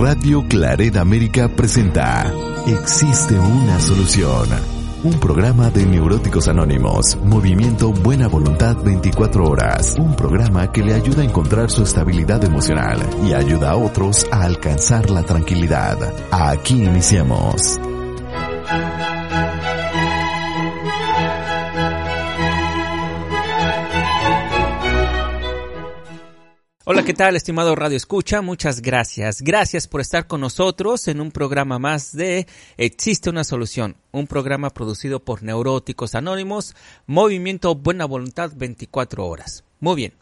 Radio Claret América presenta Existe una solución. Un programa de Neuróticos Anónimos, Movimiento Buena Voluntad 24 horas. Un programa que le ayuda a encontrar su estabilidad emocional y ayuda a otros a alcanzar la tranquilidad. Aquí iniciamos. Hola, ¿qué tal, estimado Radio Escucha? Muchas gracias. Gracias por estar con nosotros en un programa más de Existe una solución, un programa producido por Neuróticos Anónimos, Movimiento Buena Voluntad 24 horas. Muy bien.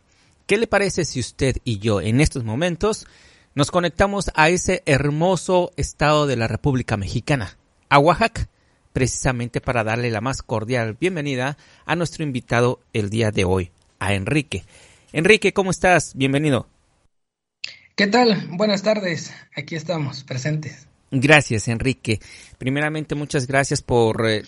¿Qué le parece si usted y yo en estos momentos nos conectamos a ese hermoso estado de la República Mexicana, a Oaxaca, precisamente para darle la más cordial bienvenida a nuestro invitado el día de hoy, a Enrique. Enrique, ¿cómo estás? Bienvenido. ¿Qué tal? Buenas tardes. Aquí estamos, presentes. Gracias, Enrique. Primeramente, muchas gracias por eh,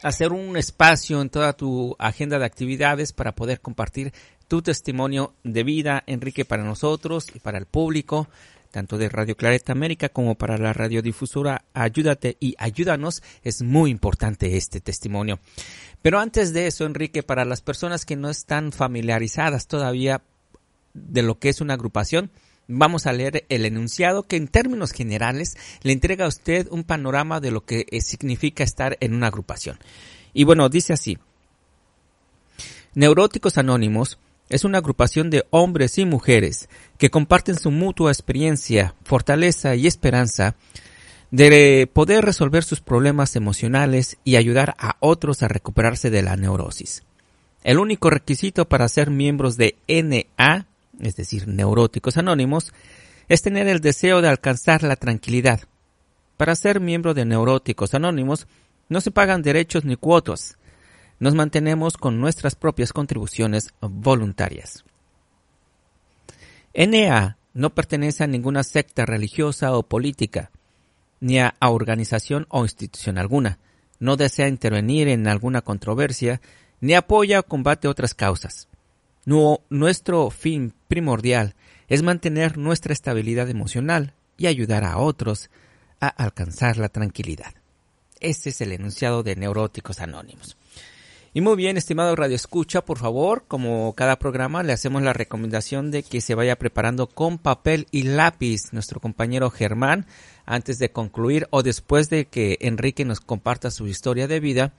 hacer un espacio en toda tu agenda de actividades para poder compartir tu testimonio de vida, Enrique, para nosotros y para el público, tanto de Radio Clareta América como para la radiodifusora. Ayúdate y ayúdanos. Es muy importante este testimonio. Pero antes de eso, Enrique, para las personas que no están familiarizadas todavía de lo que es una agrupación, vamos a leer el enunciado que en términos generales le entrega a usted un panorama de lo que significa estar en una agrupación. Y bueno, dice así. Neuróticos Anónimos es una agrupación de hombres y mujeres que comparten su mutua experiencia, fortaleza y esperanza de poder resolver sus problemas emocionales y ayudar a otros a recuperarse de la neurosis. El único requisito para ser miembros de NA, es decir, Neuróticos Anónimos, es tener el deseo de alcanzar la tranquilidad. Para ser miembro de Neuróticos Anónimos no se pagan derechos ni cuotas. Nos mantenemos con nuestras propias contribuciones voluntarias. NA no pertenece a ninguna secta religiosa o política ni a, organización o institución alguna. No desea intervenir en alguna controversia, ni apoya o combate otras causas. nuestro fin primordial es mantener nuestra estabilidad emocional y ayudar a otros a alcanzar la tranquilidad. Ese es el enunciado de Neuróticos Anónimos. Y muy bien, estimado Radio Escucha, por favor, como cada programa, le hacemos la recomendación de que se vaya preparando con papel y lápiz nuestro compañero Germán antes de concluir o después de que Enrique nos comparta su historia de vida.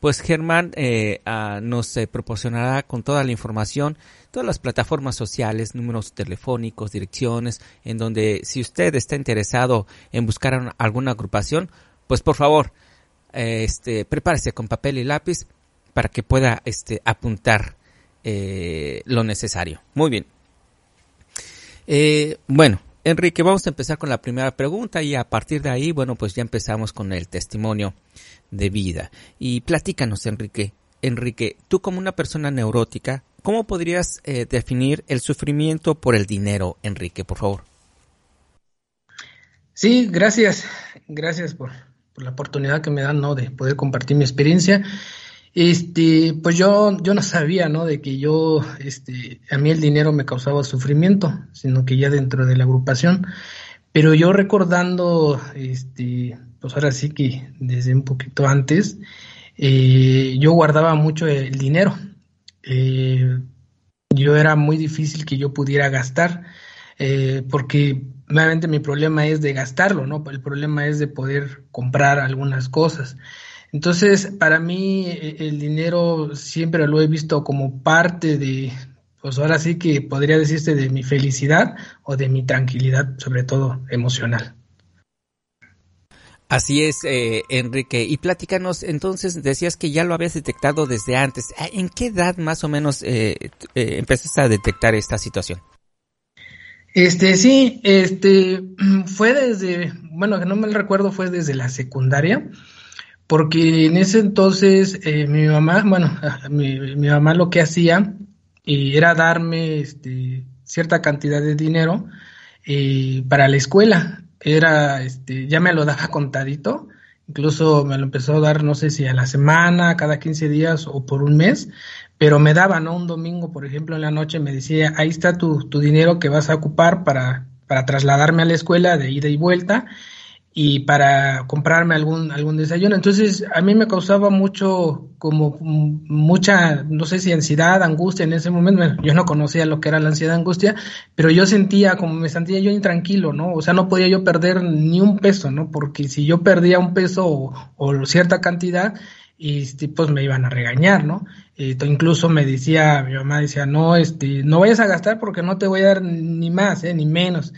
Pues Germán eh, ah, nos eh, proporcionará con toda la información, todas las plataformas sociales, números telefónicos, direcciones, en donde si usted está interesado en buscar alguna agrupación, pues por favor, eh, este, prepárese con papel y lápiz para que pueda este, apuntar eh, lo necesario. Muy bien. Eh, bueno, Enrique, vamos a empezar con la primera pregunta y a partir de ahí, bueno, pues ya empezamos con el testimonio de vida. Y platícanos, Enrique. Enrique, tú como una persona neurótica, ¿cómo podrías eh, definir el sufrimiento por el dinero, Enrique, por favor? Sí, gracias. Gracias por, por la oportunidad que me dan, ¿no? De poder compartir mi experiencia. Este, pues yo, yo no sabía, ¿no? De que yo, este, a mí el dinero me causaba sufrimiento, sino que ya dentro de la agrupación. Pero yo recordando, este, pues ahora sí que desde un poquito antes, eh, yo guardaba mucho el dinero. Eh, yo era muy difícil que yo pudiera gastar, eh, porque obviamente mi problema es de gastarlo, ¿no? El problema es de poder comprar algunas cosas. Entonces, para mí e, el dinero siempre lo he visto como parte de, pues ahora sí que podría decirse de mi felicidad o de mi tranquilidad, sobre todo emocional. Así es, eh, Enrique. Y platícanos, entonces decías que ya lo habías detectado desde antes. Ah, ¿En qué edad más o menos eh, eh, empezaste a detectar esta situación? Este, sí, este, fue desde, bueno, que no me recuerdo, fue desde la secundaria porque en ese entonces eh, mi mamá, bueno, mi, mamá lo que hacía eh, era darme este, cierta cantidad de dinero eh, para la escuela. Era, este, ya me lo daba contadito, incluso me lo empezó a dar, no sé si a la semana, cada 15 días o por un mes, pero me daba, ¿no? Un domingo, por ejemplo, en la noche me decía, ahí está tu, tu dinero que vas a ocupar para, para trasladarme a la escuela de ida y vuelta y para comprarme algún, algún desayuno. Entonces, a mí me causaba mucho, como mucha, no sé si ansiedad, angustia en ese momento. yo no conocía lo que era la ansiedad, angustia, pero yo sentía, como me sentía yo intranquilo, ¿no? O sea, no podía yo perder ni un peso, ¿no? Porque si yo perdía un peso o, o cierta cantidad, y este, pues me iban a regañar, ¿no? incluso me decía, mi mamá decía, no, este, no vayas a gastar porque no te voy a dar ni más, ¿eh? ni menos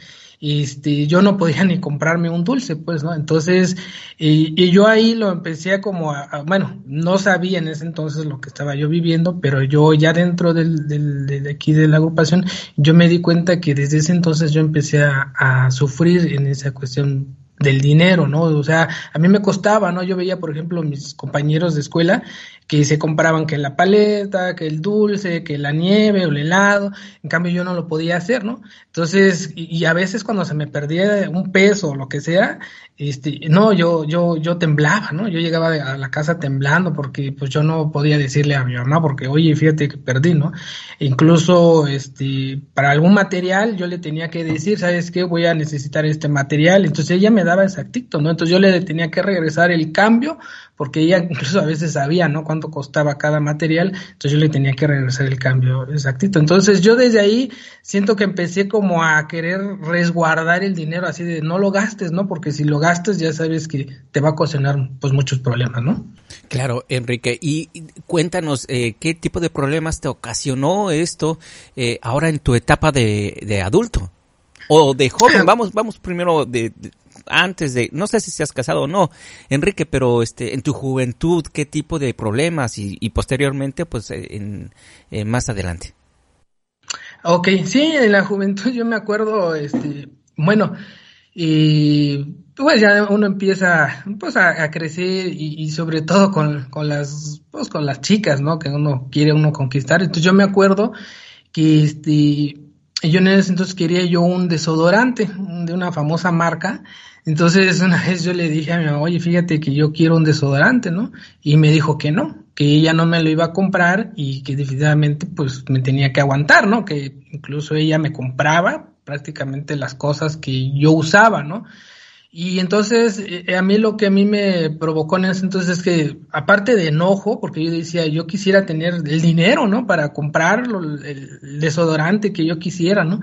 este, yo no podía ni comprarme un dulce, pues, ¿no? Entonces, y, yo ahí lo empecé como a, bueno, no sabía en ese entonces lo que estaba yo viviendo, pero yo ya dentro del, del, de aquí de la agrupación, yo me di cuenta que desde ese entonces yo empecé a, a sufrir en esa cuestión del dinero, ¿no? O sea, a mí me costaba, ¿no? Yo veía, por ejemplo, mis compañeros de escuela que se compraban que la paleta, que el dulce, que la nieve o el helado, en cambio yo no lo podía hacer, ¿no? Entonces, y, a veces cuando se me perdía un peso o lo que sea, este, no, yo, yo, yo temblaba, ¿no? Yo llegaba a la casa temblando porque pues yo no podía decirle a mi mamá porque, oye, fíjate que perdí, ¿no? incluso, este, para algún material yo le tenía que decir, ¿sabes qué? Voy a necesitar este material, entonces ella me daba exactito, ¿no? Entonces yo le tenía que regresar el cambio porque ella incluso a veces sabía, ¿no? Cuánto costaba cada material, entonces yo le tenía que regresar el cambio exactito. Entonces yo desde ahí siento que empecé como a querer resguardar el dinero así de no lo gastes, ¿no? Porque si lo gastes ya sabes que te va a ocasionar pues muchos problemas, ¿no? Claro, Enrique, y cuéntanos eh, qué tipo de problemas te ocasionó esto eh, ahora en tu etapa de, de adulto o de joven. Vamos, vamos primero de, antes de, no sé si seas casado o no, Enrique, pero este, en tu juventud, ¿qué tipo de problemas y, posteriormente, pues, en, más adelante? Ok, sí, en la juventud yo me acuerdo, este, bueno, y pues ya uno empieza pues a, crecer y, sobre todo con, con, las pues con las chicas no que uno quiere uno conquistar. Entonces yo me acuerdo que este yo en ese entonces quería yo un desodorante de una famosa marca entonces una vez yo le dije a mi mamá, oye, fíjate que yo quiero un desodorante, ¿no? Y me dijo que no, que ella no me lo iba a comprar y que definitivamente pues me tenía que aguantar, ¿no? Que incluso ella me compraba prácticamente las cosas que yo usaba, ¿no? Y entonces eh, a mí lo que a mí me provocó en ese entonces es que aparte de enojo, porque yo decía, yo quisiera tener el dinero, ¿no? Para comprar el desodorante que yo quisiera, ¿no?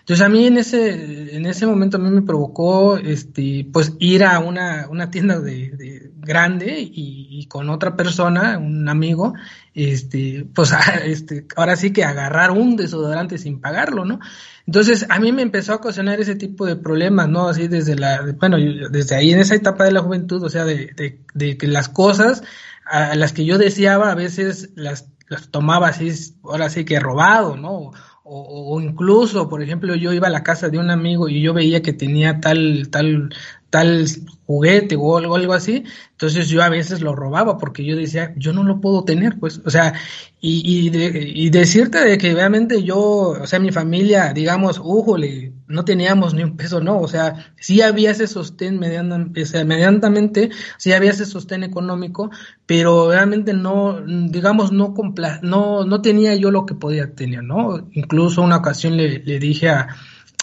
Entonces a mí en ese, en ese momento a mí me provocó este, pues ir a una, una tienda de, grande y, con otra persona, un amigo, este, pues este, ahora sí que agarrar un desodorante sin pagarlo, ¿no? Entonces a mí me empezó a ocasionar ese tipo de problemas, ¿no? Así desde la, bueno, desde ahí en esa etapa de la juventud, o sea, de, de, que las cosas a las que yo deseaba a veces las, las tomaba así, ahora sí que robado, ¿no? O, incluso, por ejemplo, yo iba a la casa de un amigo y yo veía que tenía tal, tal, tal juguete o algo, así, entonces yo a veces lo robaba porque yo decía, yo no lo puedo tener, pues, o sea, y, y, y decirte de que realmente yo, o sea, mi familia, digamos, ujole, no teníamos ni un peso, no, o sea, sí había ese sostén medianamente, o sea, medianamente, sí había ese sostén económico, pero realmente no, digamos, no, no, no tenía yo lo que podía tener, ¿no? Incluso una ocasión le, le dije a,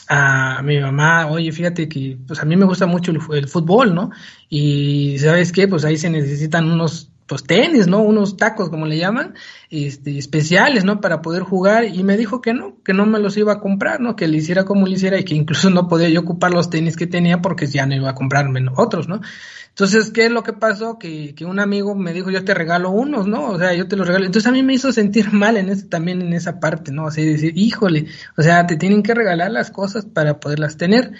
a mi mamá, oye, fíjate que pues a mí me gusta mucho el, fútbol, ¿no? Y sabes qué, pues ahí se necesitan unos pues tenis, ¿no? Unos tacos, como le llaman, este, especiales, ¿no? Para poder jugar. Y me dijo que no, que no me los iba a comprar, ¿no? Que le hiciera como le hiciera y que incluso no podía yo ocupar los tenis que tenía porque ya no iba a comprarme otros, ¿no? Entonces, ¿qué es lo que pasó? Que, que un amigo me dijo, yo te regalo unos, ¿no? O sea, yo te los regalo. Entonces a mí me hizo sentir mal en ese, también en esa parte, ¿no? Así decir, híjole, o sea, te tienen que regalar las cosas para poderlas tener.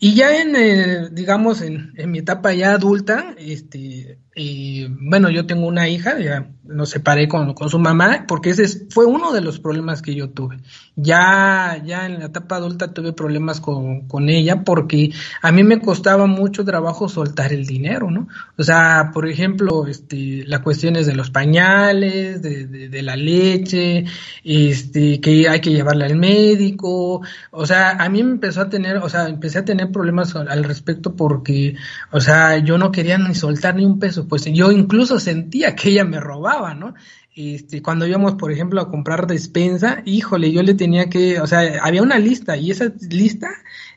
Y ya en, eh, digamos, en, en, mi etapa ya adulta, este, y bueno, yo tengo una hija, ya nos separé con, con, su mamá, porque ese fue uno de los problemas que yo tuve. Ya, ya en la etapa adulta tuve problemas con, con ella, porque a mí me costaba mucho trabajo soltar el dinero, ¿no? O sea, por ejemplo, este, las cuestiones de los pañales, de, de, de la leche, este, que hay que llevarla al médico, o sea, a mí me empezó a tener, o sea, empecé a tener problemas al respecto porque, o sea, yo no quería ni soltar ni un peso, pues yo incluso sentía que ella me robaba, ¿no? este, cuando íbamos, por ejemplo, a comprar despensa, híjole, yo le tenía que, o sea, había una lista y esa lista,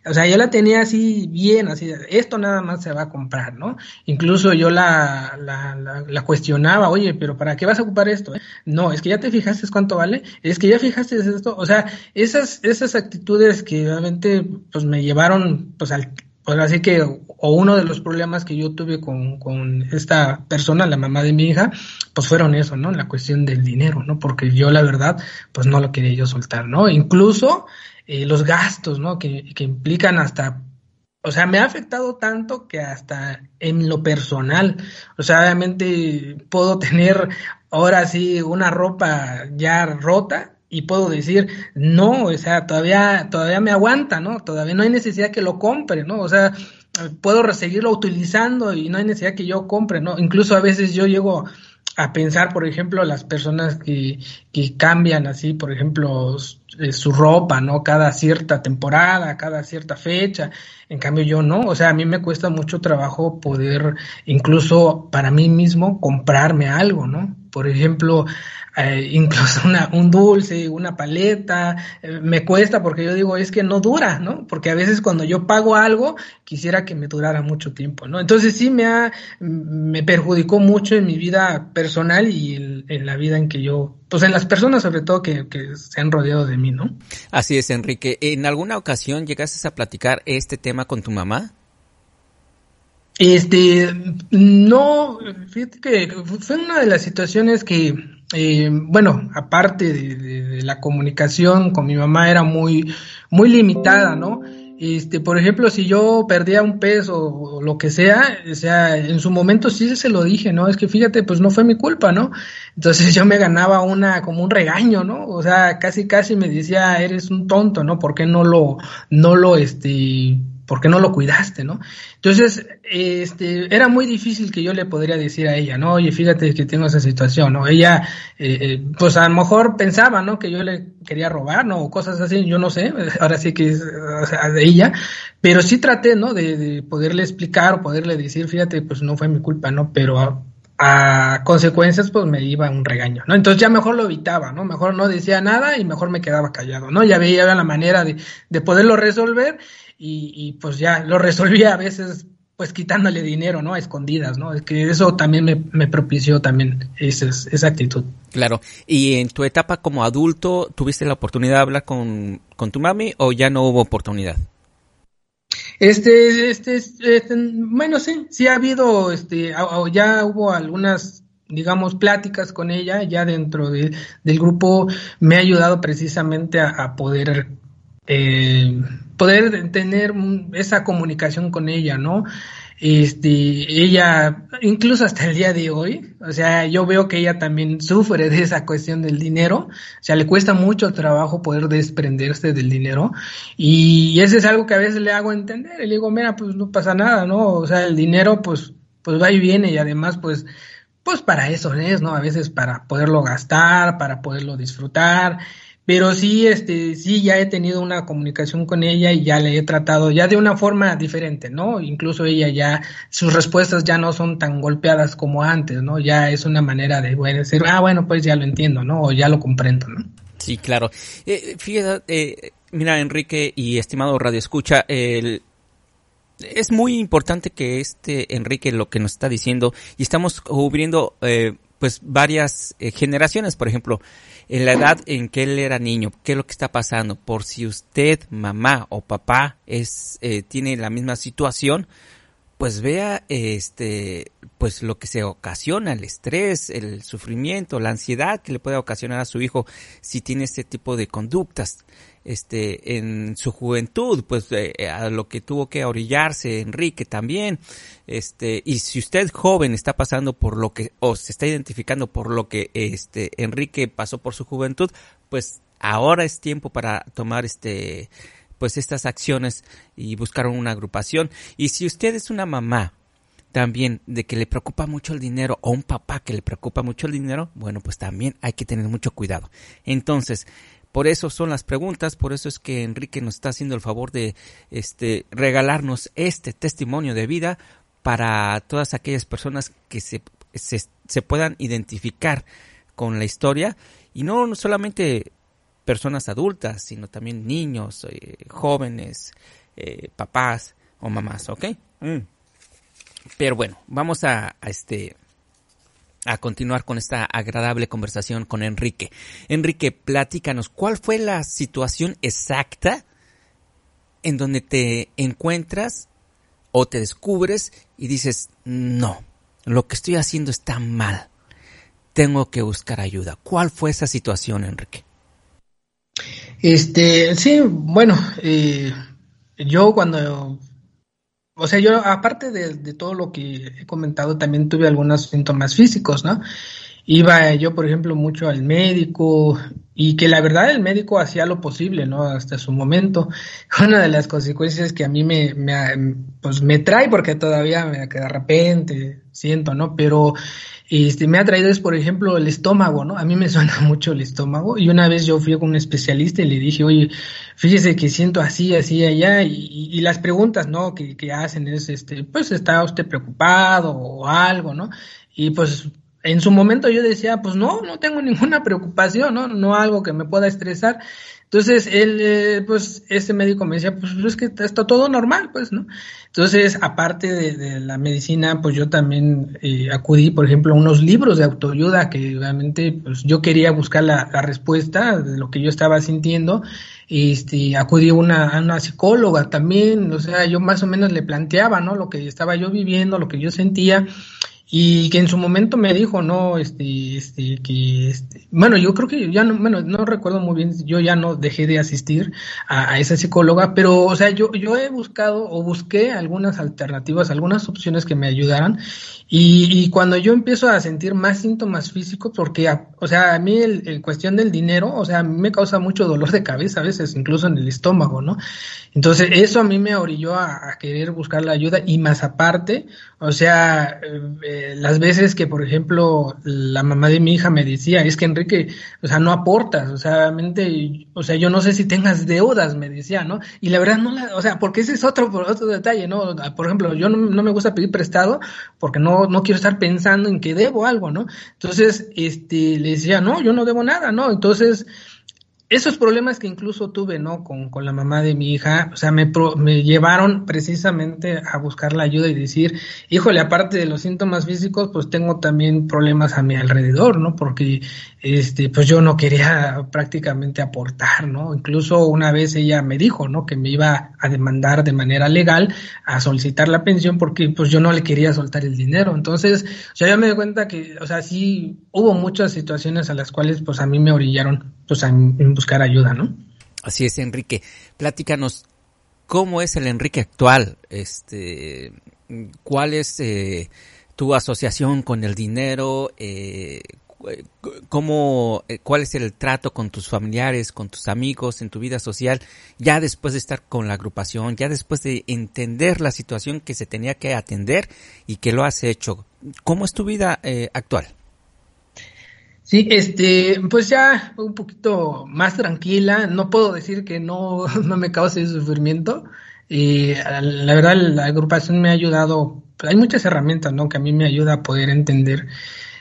o sea, yo la tenía así bien, así, esto nada más se va a comprar, ¿no? Incluso yo la, la, cuestionaba, oye, pero ¿para qué vas a ocupar esto? No, es que ya te fijaste cuánto vale, es que ya fijaste esto, o sea, esas, esas actitudes que realmente, pues me llevaron, pues al, pues así que, o uno de los problemas que yo tuve con, con, esta persona, la mamá de mi hija, pues fueron eso, ¿no? La cuestión del dinero, ¿no? Porque yo la verdad, pues no lo quería yo soltar, ¿no? Incluso eh, los gastos, ¿no? Que, que implican hasta o sea, me ha afectado tanto que hasta en lo personal, o sea, obviamente puedo tener ahora sí una ropa ya rota y puedo decir, no, o sea, todavía, todavía me aguanta, ¿no? Todavía no hay necesidad que lo compre, ¿no? O sea, puedo seguirlo utilizando y no hay necesidad que yo compre, ¿no? Incluso a veces yo llego a pensar, por ejemplo, las personas que, que cambian así, por ejemplo, eh, su ropa, ¿no? Cada cierta temporada, cada cierta fecha. En cambio yo no, o sea, a mí me cuesta mucho trabajo poder incluso para mí mismo comprarme algo, ¿no? Por ejemplo, eh, incluso una, un dulce, una paleta, eh, me cuesta porque yo digo, es que no dura, ¿no? Porque a veces cuando yo pago algo, quisiera que me durara mucho tiempo, ¿no? Entonces sí me ha, me perjudicó mucho en mi vida personal y en, la vida en que yo, pues en las personas sobre todo que, que se han rodeado de mí, ¿no? Así es, Enrique. ¿En alguna ocasión llegaste a platicar este tema con tu mamá? Este, no, fíjate que fue una de las situaciones que eh, bueno, aparte de, la comunicación con mi mamá era muy, muy limitada, ¿no? Este, por ejemplo, si yo perdía un peso o lo que sea, o sea, en su momento sí se lo dije, ¿no? Es que fíjate, pues no fue mi culpa, ¿no? Entonces yo me ganaba una, como un regaño, ¿no? O sea, casi, casi me decía, eres un tonto, ¿no? ¿Por qué no lo, no lo, este, ¿por qué no lo cuidaste, no? Entonces, este, era muy difícil que yo le podría decir a ella, no, oye, fíjate que tengo esa situación, ¿no? Ella, eh, eh, pues a lo mejor pensaba, ¿no? Que yo le quería robar, ¿no? O cosas así, yo no sé, ahora sí que es, de ella, pero sí traté, ¿no? De, de poderle explicar o poderle decir, fíjate, pues no fue mi culpa, ¿no? Pero a, a consecuencias pues me iba un regaño, ¿no? Entonces ya mejor lo evitaba, ¿no? Mejor no decía nada y mejor me quedaba callado, ¿no? Ya veía la manera de, de poderlo resolver y, pues ya lo resolvía a veces pues quitándole dinero, ¿no? A escondidas, ¿no? Es que eso también me, propició también esa, esa, actitud. Claro. ¿Y en tu etapa como adulto tuviste la oportunidad de hablar con, con tu mami o ya no hubo oportunidad? Este, este, este, bueno, sí, sí ha habido, este, ya hubo algunas, digamos, pláticas con ella, ya dentro de, del grupo me ha ayudado precisamente a, a poder eh, poder tener esa comunicación con ella, ¿no? Este, ella, incluso hasta el día de hoy, o sea, yo veo que ella también sufre de esa cuestión del dinero, o sea, le cuesta mucho trabajo poder desprenderse del dinero, y eso es algo que a veces le hago entender, y le digo, mira, pues no pasa nada, ¿no? O sea, el dinero, pues, pues va y viene, y además, pues, pues para eso es, ¿no? A veces para poderlo gastar, para poderlo disfrutar, pero sí, este, sí, ya he tenido una comunicación con ella y ya le he tratado ya de una forma diferente, ¿no? Incluso ella ya, sus respuestas ya no son tan golpeadas como antes, ¿no? Ya es una manera de bueno, decir, ah, bueno, pues ya lo entiendo, ¿no? O ya lo comprendo, ¿no? Sí, claro. Eh, fíjate, eh, mira, Enrique y estimado Radio Escucha, el, es muy importante que este Enrique lo que nos está diciendo y estamos cubriendo eh, pues varias eh, generaciones, por ejemplo, en la edad en que él era niño, qué es lo que está pasando, por si usted, mamá o papá, es, eh, tiene la misma situación, pues vea este pues lo que se ocasiona el estrés el sufrimiento la ansiedad que le puede ocasionar a su hijo si tiene este tipo de conductas. Este en su juventud pues eh, a lo que tuvo que orillarse Enrique también este y si usted joven está pasando por lo que o se está identificando por lo que este Enrique pasó por su juventud pues ahora es tiempo para tomar este pues estas acciones y buscar una agrupación. Y si usted es una mamá también de que le preocupa mucho el dinero o un papá que le preocupa mucho el dinero, bueno, pues también hay que tener mucho cuidado. Entonces, por eso son las preguntas, por eso es que Enrique nos está haciendo el favor de este regalarnos este testimonio de vida para todas aquellas personas que se, se, se puedan identificar con la historia y no solamente personas adultas, sino también niños, eh, jóvenes, eh, papás o mamás, ¿ok? Mm. Pero bueno, vamos a, este a continuar con esta agradable conversación con Enrique. Enrique, platícanos, ¿cuál fue la situación exacta en donde te encuentras o te descubres y dices, no, lo que estoy haciendo está mal, tengo que buscar ayuda? ¿Cuál fue esa situación, Enrique? Este, sí, bueno, eh, yo cuando, o sea, yo aparte de, todo lo que he comentado, también tuve algunos síntomas físicos, ¿no? Iba yo, por ejemplo, mucho al médico y que la verdad el médico hacía lo posible, ¿no? Hasta su momento. Una de las consecuencias que a mí me, me pues me trae, porque todavía me, de repente siento, ¿no? Pero este, me ha traído es, por ejemplo, el estómago, ¿no? A mí me suena mucho el estómago y una vez yo fui con un especialista y le dije, oye, fíjese que siento así, así, allá y, las preguntas, ¿no? Que, que hacen es, este, pues, ¿está usted preocupado o algo, ¿no? Y pues en su momento yo decía, pues no, no tengo ninguna preocupación, ¿no? No algo que me pueda estresar. Entonces, él, eh, pues, este médico me decía, pues es que está todo normal, pues, ¿no? Entonces, aparte de, la medicina, pues yo también eh, acudí, por ejemplo, a unos libros de autoayuda que realmente, pues yo quería buscar la, respuesta de lo que yo estaba sintiendo. Este, acudí a una, a una psicóloga también, o sea, yo más o menos le planteaba, ¿no? Lo que estaba yo viviendo, lo que yo sentía y que en su momento me dijo, no, este, este, que, este, bueno, yo creo que ya no, bueno, no recuerdo muy bien, yo ya no dejé de asistir a, esa psicóloga, pero, o sea, yo, yo he buscado o busqué algunas alternativas, algunas opciones que me ayudaran, y, cuando yo empiezo a sentir más síntomas físicos, porque, o sea, a mí el, cuestión del dinero, o sea, a mí me causa mucho dolor de cabeza a veces, incluso en el estómago, ¿no? Entonces, eso a mí me orilló a, querer buscar la ayuda y más aparte, o sea, eh, las veces que, por ejemplo, la mamá de mi hija me decía, es que Enrique, o sea, no aportas, o sea, realmente, o sea, yo no sé si tengas deudas, me decía, ¿no? Y la verdad no la, o sea, porque ese es otro, otro detalle, ¿no? Por ejemplo, yo no, no me gusta pedir prestado porque no, no quiero estar pensando en que debo algo, ¿no? Entonces, este, le decía, no, yo no debo nada, ¿no? Entonces, esos problemas que incluso tuve, ¿no? Con, con la mamá de mi hija, o sea, me, me llevaron precisamente a buscar la ayuda y decir, híjole, aparte de los síntomas físicos, pues tengo también problemas a mi alrededor, ¿no? Porque, este, pues yo no quería prácticamente aportar, ¿no? Incluso una vez ella me dijo, ¿no? Que me iba a demandar de manera legal a solicitar la pensión porque, pues yo no le quería soltar el dinero. Entonces, o sea, yo me di cuenta que, o sea, sí hubo muchas situaciones a las cuales, pues a mí me orillaron, pues a, en buscar ayuda, ¿no? Así es, Enrique. Platícanos, ¿cómo es el Enrique actual? Este, ¿Cuál es eh, tu asociación con el dinero? Eh, cómo, eh, cuál es el trato con tus familiares, con tus amigos en tu vida social, ya después de estar con la agrupación, ya después de entender la situación que se tenía que atender y que lo has hecho. ¿Cómo es tu vida actual? Sí, este, pues ya un poquito más tranquila. No puedo decir que no, no me cause sufrimiento. Y la verdad, la agrupación me ha ayudado. Hay muchas herramientas, ¿no? Que a mí me ayuda a poder entender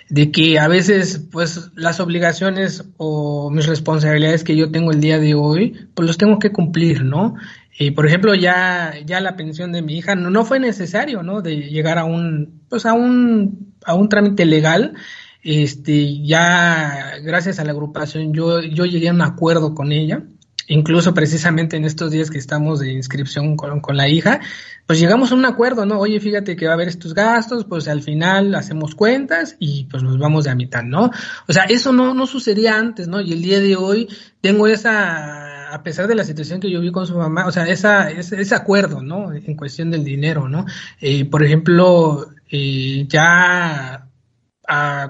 de que a veces, pues, las obligaciones o mis responsabilidades que yo tengo el día de hoy, pues los tengo que cumplir, ¿no? Y por ejemplo, ya, ya la pensión de mi hija no, no fue necesario, ¿no? De llegar a un, pues, a un, a un trámite legal este, ya gracias a la agrupación yo, yo llegué a un acuerdo con ella, incluso precisamente en estos días que estamos de inscripción con, la hija, pues llegamos a un acuerdo, ¿no? Oye, fíjate que va a haber estos gastos, pues al final hacemos cuentas y pues nos vamos de a mitad, ¿no? O sea, eso no, no sucedía antes, ¿no? Y el día de hoy tengo esa, a pesar de la situación que yo vi con su mamá, o sea, esa, ese, ese acuerdo, ¿no? En cuestión del dinero, ¿no? Eh, por ejemplo, eh, ya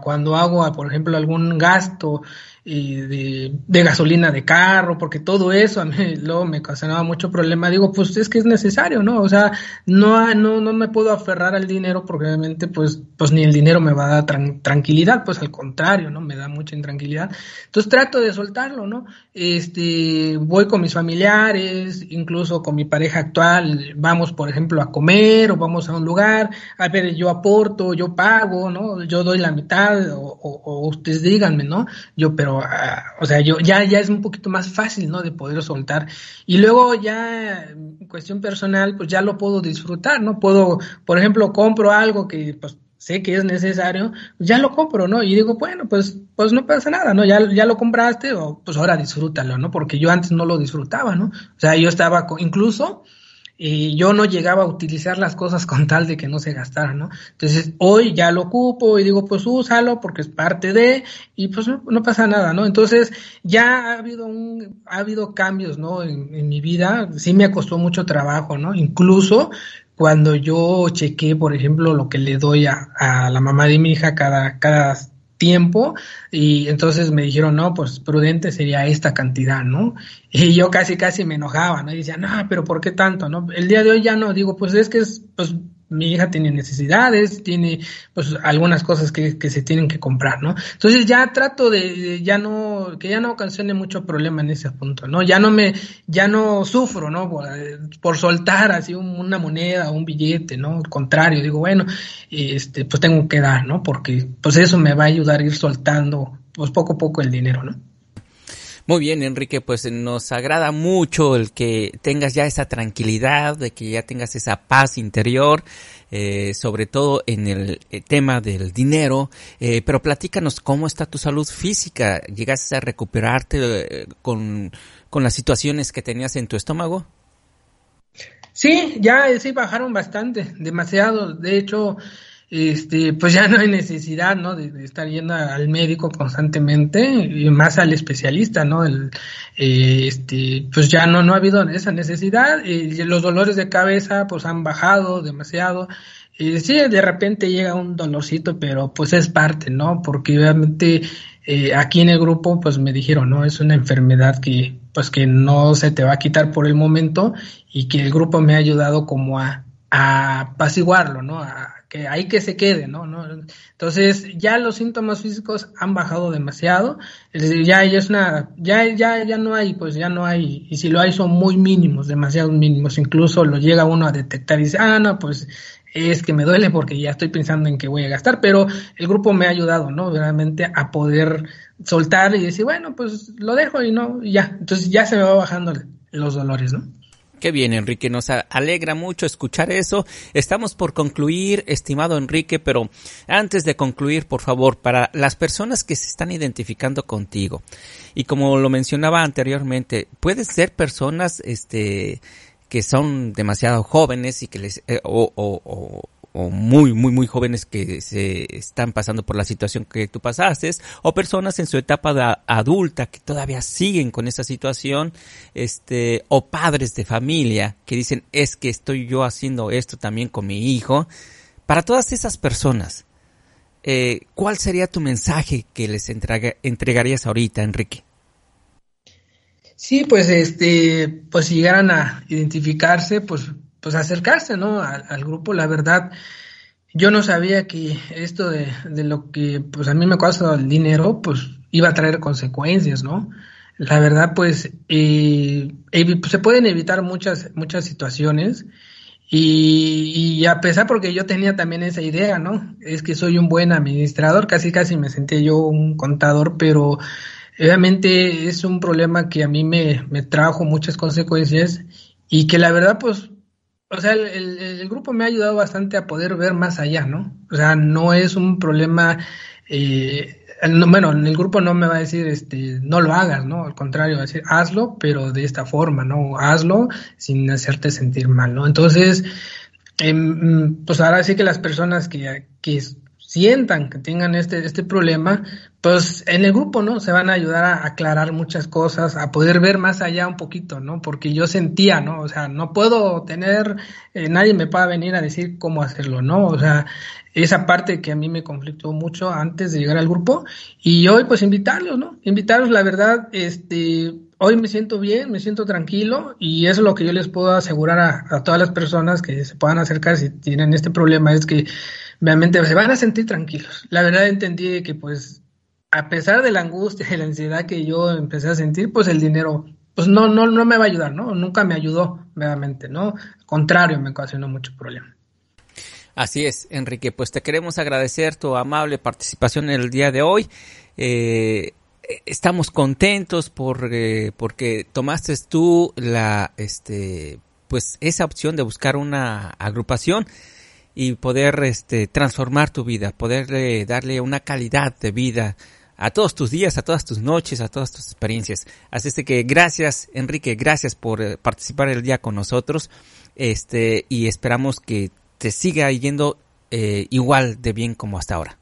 cuando hago, por ejemplo, algún gasto de, gasolina de carro, porque todo eso a mí luego me ocasionaba mucho problema. Digo, pues es que es necesario, ¿no? O sea, no, no, no me puedo aferrar al dinero porque obviamente pues, pues ni el dinero me va a dar tranquilidad, pues al contrario, ¿no? Me da mucha intranquilidad. Entonces trato de soltarlo, ¿no? Este, voy con mis familiares, incluso con mi pareja actual, vamos, por ejemplo, a comer o vamos a un lugar, a ver, yo aporto, yo pago, ¿no? Yo doy la mitad o, o ustedes díganme, ¿no? Yo, pero Ah, o sea, yo ya, ya es un poquito más fácil, ¿no? De poder soltar. Y luego ya, en cuestión personal, pues ya lo puedo disfrutar, ¿no? Puedo, por ejemplo, compro algo que, pues, sé que es necesario, ya lo compro, ¿no? Y digo, bueno, pues, pues no pasa nada, ¿no? Ya, ya lo compraste, o pues ahora disfrútalo, ¿no? Porque yo antes no lo disfrutaba, ¿no? O sea, yo estaba, incluso, yo no llegaba a utilizar las cosas con tal de que no se gastaran, ¿no? Entonces, hoy ya lo ocupo y digo, pues úsalo porque es parte de, y pues no, pasa nada, ¿no? Entonces, ya ha habido un, ha habido cambios, ¿no? En, mi vida, sí me costó mucho trabajo, ¿no? Incluso cuando yo chequé, por ejemplo, lo que le doy a, a la mamá de mi hija cada, cada tiempo y entonces me dijeron, no, pues prudente sería esta cantidad, ¿no? Y yo casi, casi me enojaba, ¿no? Y decía, no, pero ¿por qué tanto, no? El día de hoy ya no, digo, pues es que es, pues mi hija tiene necesidades, tiene pues algunas cosas que, que se tienen que comprar, ¿no? Entonces ya trato de, ya no, que ya no ocasione mucho problema en ese punto, ¿no? Ya no me, ya no sufro, ¿no? Por, soltar así una moneda o un billete, ¿no? Al contrario, digo, bueno, este, pues tengo que dar, ¿no? Porque pues eso me va a ayudar a ir soltando pues poco a poco el dinero, ¿no? Muy bien, Enrique, pues nos agrada mucho el que tengas ya esa tranquilidad, de que ya tengas esa paz interior, eh, sobre todo en el eh, tema del dinero. Eh, pero platícanos cómo está tu salud física. ¿Llegaste a recuperarte con, con las situaciones que tenías en tu estómago? Sí, ya sí bajaron bastante, demasiado. De hecho, este, pues ya no hay necesidad, ¿no? De, estar yendo al médico constantemente y más al especialista, ¿no? El, eh, este, pues ya no, no ha habido esa necesidad. y los dolores de cabeza, pues han bajado demasiado. Sí, de repente llega un dolorcito, pero pues es parte, ¿no? Porque obviamente eh, aquí en el grupo, pues me dijeron, ¿no? Es una enfermedad que, pues que no se te va a quitar por el momento y que el grupo me ha ayudado como a, a apaciguarlo, ¿no? A, que ahí que se quede, ¿no? ¿no? Entonces, ya los síntomas físicos han bajado demasiado, es decir, ya, ya es una, ya, ya, ya no hay, pues ya no hay, y si lo hay son muy mínimos, demasiado mínimos, incluso lo llega uno a detectar y dice, ah, no, pues es que me duele porque ya estoy pensando en que voy a gastar, pero el grupo me ha ayudado, ¿no? Realmente a poder soltar y decir, bueno, pues lo dejo y no, y ya, entonces ya se me va bajando los dolores, ¿no? Qué bien, Enrique, nos alegra mucho escuchar eso. Estamos por concluir, estimado Enrique, pero antes de concluir, por favor, para las personas que se están identificando contigo, y como lo mencionaba anteriormente, pueden ser personas, este, que son demasiado jóvenes y que les, eh, o, o, o muy, muy, muy jóvenes que se están pasando por la situación que tú pasaste, o personas en su etapa de adulta que todavía siguen con esa situación, este, o padres de familia que dicen, es que estoy yo haciendo esto también con mi hijo. Para todas esas personas, eh, ¿cuál sería tu mensaje que les entregarías ahorita, Enrique? Sí, pues este, pues si llegaran a identificarse, pues pues acercarse, ¿no? Al, grupo, la verdad, yo no sabía que esto de, de, lo que pues a mí me cuesta el dinero, pues iba a traer consecuencias, ¿no? La verdad, pues, eh, se pueden evitar muchas, muchas situaciones y, y, a pesar porque yo tenía también esa idea, ¿no? Es que soy un buen administrador, casi casi me sentía yo un contador, pero obviamente es un problema que a mí me, me trajo muchas consecuencias y que la verdad, pues, o sea, el, grupo me ha ayudado bastante a poder ver más allá, ¿no? O sea, no es un problema, eh, bueno, el grupo no me va a decir, este, no lo hagas, ¿no? Al contrario, va a decir, hazlo, pero de esta forma, ¿no? Hazlo sin hacerte sentir mal, ¿no? Entonces, em, pues ahora sí que las personas que, que sientan que tengan este, este problema, pues en el grupo, ¿no? Se van a ayudar a aclarar muchas cosas, a poder ver más allá un poquito, ¿no? Porque yo sentía, ¿no? O sea, no puedo tener, eh, nadie me pueda venir a decir cómo hacerlo, ¿no? O sea, esa parte que a mí me conflictó mucho antes de llegar al grupo y hoy pues invitarlos, ¿no? Invitarlos, la verdad, este, hoy me siento bien, me siento tranquilo y eso es lo que yo les puedo asegurar a, a todas las personas que se puedan acercar si tienen este problema, es que realmente se van a sentir tranquilos. La verdad entendí que pues a pesar de la angustia y la ansiedad que yo empecé a sentir, pues el dinero pues no, no, no me va a ayudar, ¿no? Nunca me ayudó, realmente, ¿no? Al contrario, me ocasionó mucho problema. Así es, Enrique, pues te queremos agradecer tu amable participación en el día de hoy. Eh, estamos contentos por, eh, porque tomaste tú la, este, pues esa opción de buscar una agrupación y poder este, transformar tu vida, poder darle una calidad de vida a todos tus días, a todas tus noches, a todas tus experiencias. Así es que gracias, Enrique, gracias por eh, participar el día con nosotros. Este, y esperamos que te siga yendo eh, igual de bien como hasta ahora.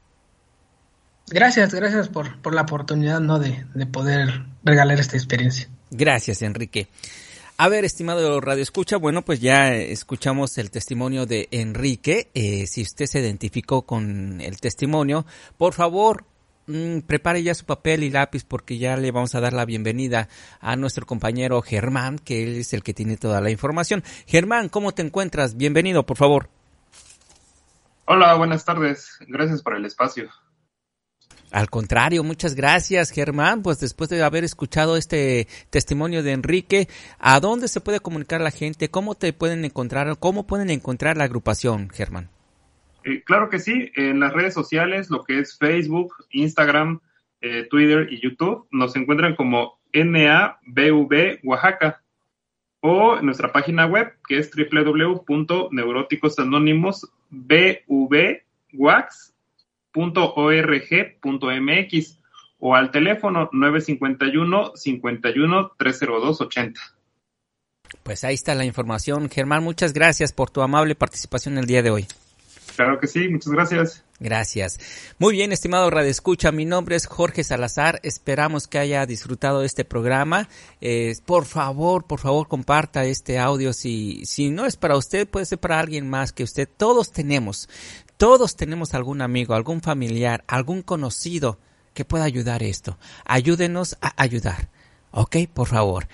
Gracias, gracias por, por la oportunidad ¿no? de, de poder regalar esta experiencia. Gracias, Enrique. A ver, estimado Radio Escucha, bueno, pues ya escuchamos el testimonio de Enrique. Eh, si usted se identificó con el testimonio, por favor, mmm, prepare ya su papel y lápiz porque ya le vamos a dar la bienvenida a nuestro compañero Germán, que él es el que tiene toda la información. Germán, ¿cómo te encuentras? Bienvenido, por favor. Hola, buenas tardes. Gracias por el espacio. Al contrario, muchas gracias, Germán. Pues después de haber escuchado este testimonio de Enrique, ¿a dónde se puede comunicar la gente? ¿Cómo te pueden encontrar? ¿Cómo pueden encontrar la agrupación, Germán? Eh, claro que sí, en las redes sociales, lo que es Facebook, Instagram, eh, Twitter y YouTube, nos encuentran como NABV Oaxaca o en nuestra página web que es www.neuróticosanónimosbvwax .org.mx o al teléfono 951 51 302 80. Pues ahí está la información. Germán, muchas gracias por tu amable participación el día de hoy. Claro que sí, muchas gracias. Gracias. Muy bien, estimado Radio Escucha, mi nombre es Jorge Salazar. Esperamos que haya disfrutado este programa. Eh, por favor, por favor, comparta este audio. Si, si no es para usted, puede ser para alguien más que usted. Todos tenemos, todos tenemos algún amigo, algún familiar, algún conocido que pueda ayudar esto. Ayúdenos a ayudar. ¿Ok? Por favor.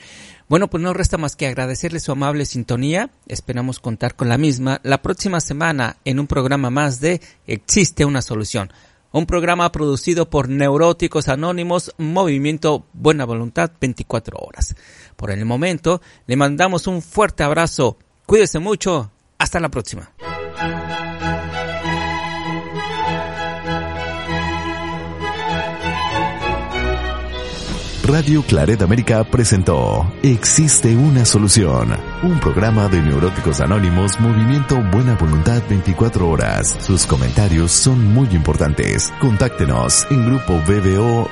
Bueno, pues no resta más que agradecerle su amable sintonía. Esperamos contar con la misma la próxima semana en un programa más de Existe una solución. Un programa producido por Neuróticos Anónimos, Movimiento Buena Voluntad 24 horas. Por el momento, le mandamos un fuerte abrazo. Cuídese mucho. Hasta la próxima. Radio Claret América presentó Existe una solución, un programa de neuróticos anónimos Movimiento Buena Voluntad 24 horas. Sus comentarios son muy importantes. Contáctenos en grupo BBO.